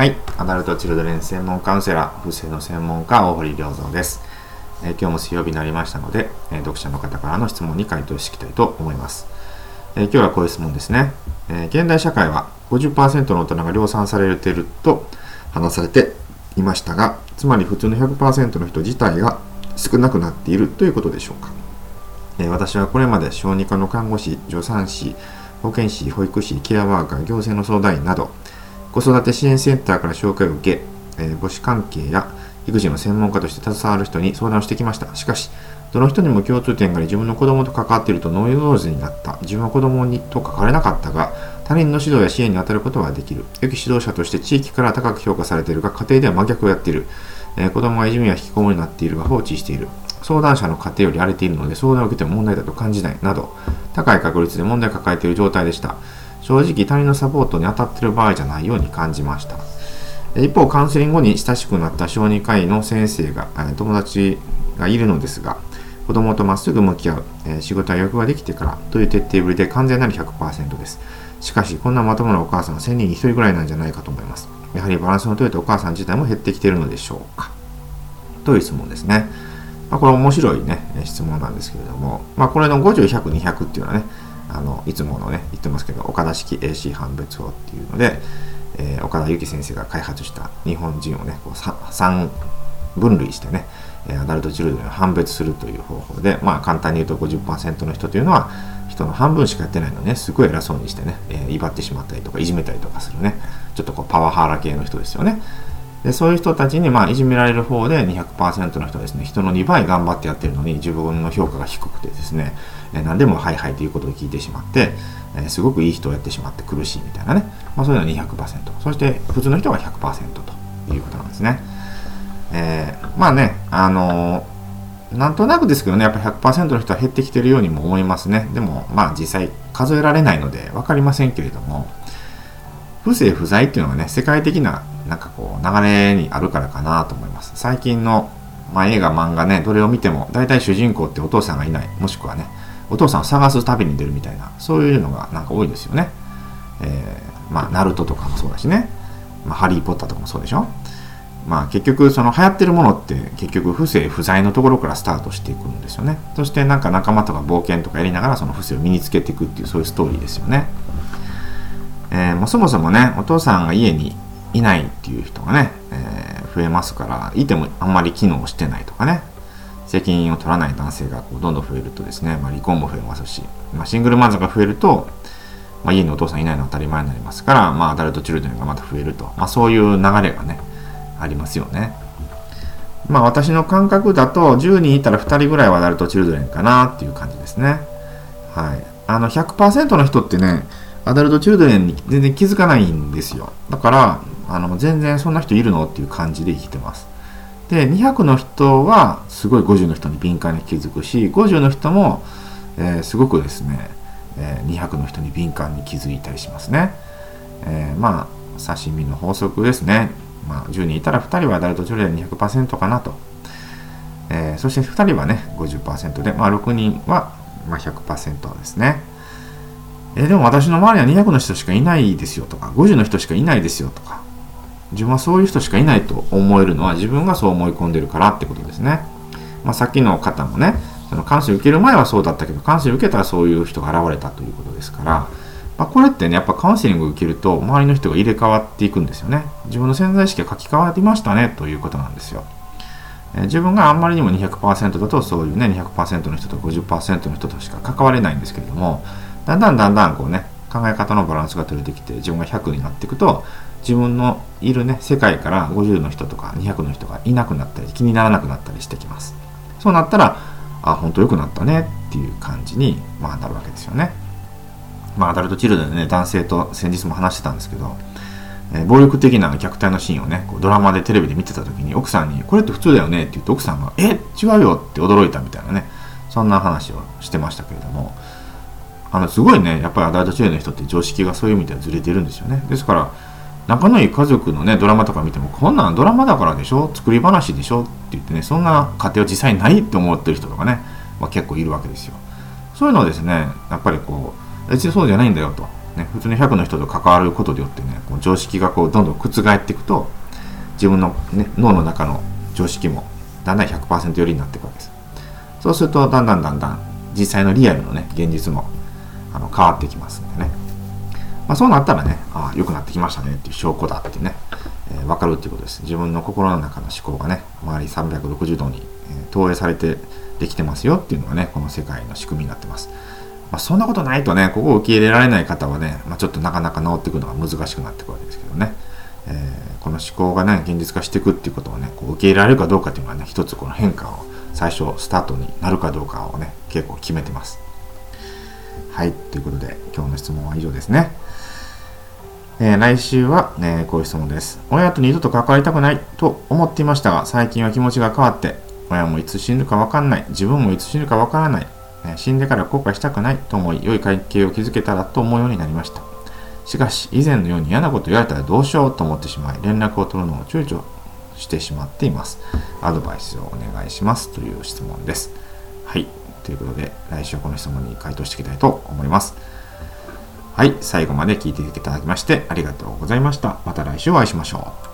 はい、アダルトチルドレン専門カウンセラー、不正の専門家、大堀良三です、えー、今日も水曜日になりましたので、えー、読者の方からの質問に回答していきたいと思います。えー、今日はこういう質問ですね。え現代社会は50%の大人が量産されていると話されていましたが、つまり普通の100%の人自体が少なくなっているということでしょうか。え私はこれまで小児科の看護師、助産師、保健師、保育士、ケアワーカー、行政の相談員など、子育て支援センターから紹介を受け、えー、母子関係や育児の専門家として携わる人に相談をしてきました。しかし、どの人にも共通点があり、自分の子供と関わっているとノイローズになった。自分は子供にと関われなかったが、他人の指導や支援に当たることはできる。良き指導者として地域から高く評価されているが、家庭では真逆をやっている。えー、子供がいじめや引きこもりになっているが放置している。相談者の家庭より荒れているので相談を受けても問題だと感じない。など、高い確率で問題を抱えている状態でした。正直他人のサポートに当たってる場合じゃないように感じました。一方、カウンセリング後に親しくなった小児科医の先生が、友達がいるのですが、子供とまっすぐ向き合う、え仕事や欲ができてからという徹底ぶりで完全なる100%です。しかし、こんなまともなお母さんは1000人に1人ぐらいなんじゃないかと思います。やはりバランスの取れたお母さん自体も減ってきているのでしょうか。という質問ですね。まあ、これ面白いね、質問なんですけれども、まあ、これの50、100、200っていうのはね、あのいつものね言ってますけど岡田式 AC 判別法っていうので、えー、岡田由紀先生が開発した日本人をねこう 3, 3分類してねアダルトチルドレンを判別するという方法で、まあ、簡単に言うと50%の人というのは人の半分しかやってないのねすごい偉そうにしてね、えー、威張ってしまったりとかいじめたりとかするねちょっとこうパワハラ系の人ですよね。でそういう人たちに、まあ、いじめられる方で200%の人はですね人の2倍頑張ってやってるのに自分の評価が低くてですね、え何でもはいはいということを聞いてしまって、えすごくいい人をやってしまって苦しいみたいなね、まあ、そういうのは200%そして普通の人は100%ということなんですね、えー、まあねあのー、なんとなくですけどねやっぱ100%の人は減ってきてるようにも思いますね。でもまあ実際数えられないので分かりませんけれども不正不在っていうのはね世界的ななんかこう流れにあるからかなと思います。最近の、まあ、映画漫画ねどれを見ても大体主人公ってお父さんがいない。もしくはねお父さんを探す旅に出るみたいなそういうのがなんか多いですよね、えー、まあナルトとかもそうだしね、まあ、ハリー・ポッターとかもそうでしょ。まあ結局その流行ってるものって結局不正不在のところからスタートしていくんですよね。そしてなんか仲間とか冒険とかやりながらその不正を身につけていくっていうそういうストーリーですよね。えー、もうそもそもねお父さんが家にいないっていう人がね、えー、増えますからいてもあんまり機能してないとかね責任を取らない男性がこうどんどん増えるとですね、まあ、離婚も増えますし、まあ、シングルマザーが増えると、まあ、家にお父さんいないのは当たり前になりますから、まあ、アダルトチルドレンがまた増えると、まあ、そういう流れがねありますよね。まあ私の感覚だと10人いたら2人ぐらいはアダルトチルドレンかなっていう感じですね。はい。あの100%の人ってねアダルトチルドレンに全然気づかないんですよ。だから、あの全然そんな人いるのっていう感じで生きてます。で、200の人はすごい50の人に敏感に気づくし、50の人も、えー、すごくですね、えー、200の人に敏感に気づいたりしますね。えー、まあ、刺身の法則ですね。まあ、10人いたら2人はアダルトチルドレン200%かなと。えー、そして2人はね、50%で、まあ、6人は、まあ、100%ですね。えでも私の周りは200の人しかいないですよとか、50の人しかいないですよとか、自分はそういう人しかいないと思えるのは自分がそう思い込んでるからってことですね。まあ、さっきの方もね、その感性受ける前はそうだったけど、感性受けたらそういう人が現れたということですから、まあ、これってね、やっぱカウンセリングを受けると、周りの人が入れ替わっていくんですよね。自分の潜在意識が書き換わりましたね、ということなんですよ。え自分があんまりにも200%だと、そういうね、200%の人と50%の人としか関われないんですけれども、だんだんだんだんこうね、考え方のバランスが取れてきて、自分が100になっていくと、自分のいるね、世界から50の人とか200の人がいなくなったり、気にならなくなったりしてきます。そうなったら、あ、本当良くなったねっていう感じに、まあ、なるわけですよね。まあ、アダルトチルドでね、男性と先日も話してたんですけど、え、暴力的な虐待のシーンをね、こうドラマでテレビで見てた時に、奥さんに、これって普通だよねって言って、奥さんが、え、違うよって驚いたみたいなね、そんな話をしてましたけれども、あのすごいねやっぱりアダルト中の人って常識がそういう意味ではずれてるんですよね。ですから仲のいい家族のねドラマとか見てもこんなんドラマだからでしょ？作り話でしょ？って言ってねそんな家庭は実際ないって思ってる人とかね、まあ、結構いるわけですよ。そういうのをですねやっぱりこう別にそうじゃないんだよと。ね、普通に100の人と関わることによってねこう常識がこうどんどん覆っていくと自分の、ね、脳の中の常識もだんだん100%寄りになっていくわけです。そうするとだんだんだんだん実際のリアルのね現実も変わってきますんでね、まあ、そうなったらねああ良くなってきましたねっていう証拠だってね、えー、分かるっていうことです自分の心の中の思考がね周り360度に、え、投影されてできてますよっていうのがねこの世界の仕組みになってますまあ、そんなことないとね、ここを受け入れられない方はね、まあ、ちょっとなかなか治っていくのが難しくなっていくわけですけどね。えー、この思考がね、現実化していくっていうことをね、こう受け入れられるかどうかっていうのはね、一つこの変化を最初スタートになるかどうかをね、結構決めてます。はい、ということで今日の質問は以上ですね。えー、来週は、ね、こういう質問です。親と二度と関わりたくないと思っていましたが、最近は気持ちが変わって、親もいつ死ぬかわかんない、自分もいつ死ぬかわからない、死んでから後悔したくないと思い、良い関係を築けたらと思うようになりました。しかし、以前のように嫌なこと言われたらどうしようと思ってしまい、連絡を取るのを躊躇してしまっています。アドバイスをお願いしますという質問です。はい。ということで、来週はこの質問に回答していきたいと思います。はい。最後まで聞いていただきましてありがとうございました。また来週お会いしましょう。